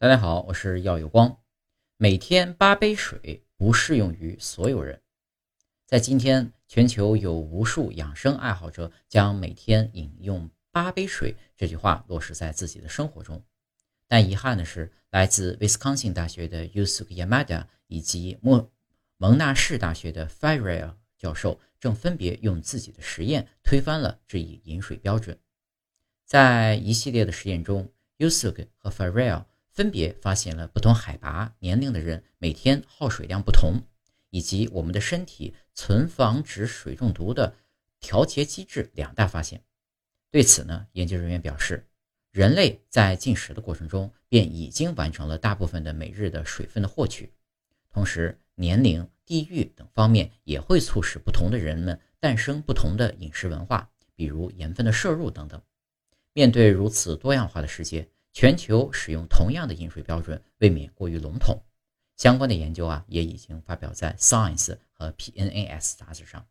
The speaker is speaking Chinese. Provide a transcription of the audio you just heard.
大家好，我是耀有光。每天八杯水不适用于所有人。在今天，全球有无数养生爱好者将每天饮用八杯水这句话落实在自己的生活中。但遗憾的是，来自威斯康星大学的 Yusuke Yamada 以及莫蒙纳士大学的 Farrell 教授正分别用自己的实验推翻了这一饮水标准。在一系列的实验中，Yusuke 和 Farrell 分别发现了不同海拔、年龄的人每天耗水量不同，以及我们的身体存防止水中毒的调节机制两大发现。对此呢，研究人员表示，人类在进食的过程中便已经完成了大部分的每日的水分的获取。同时，年龄、地域等方面也会促使不同的人们诞生不同的饮食文化，比如盐分的摄入等等。面对如此多样化的世界。全球使用同样的饮水标准，未免过于笼统。相关的研究啊，也已经发表在《Science》和《PNAS》杂志上。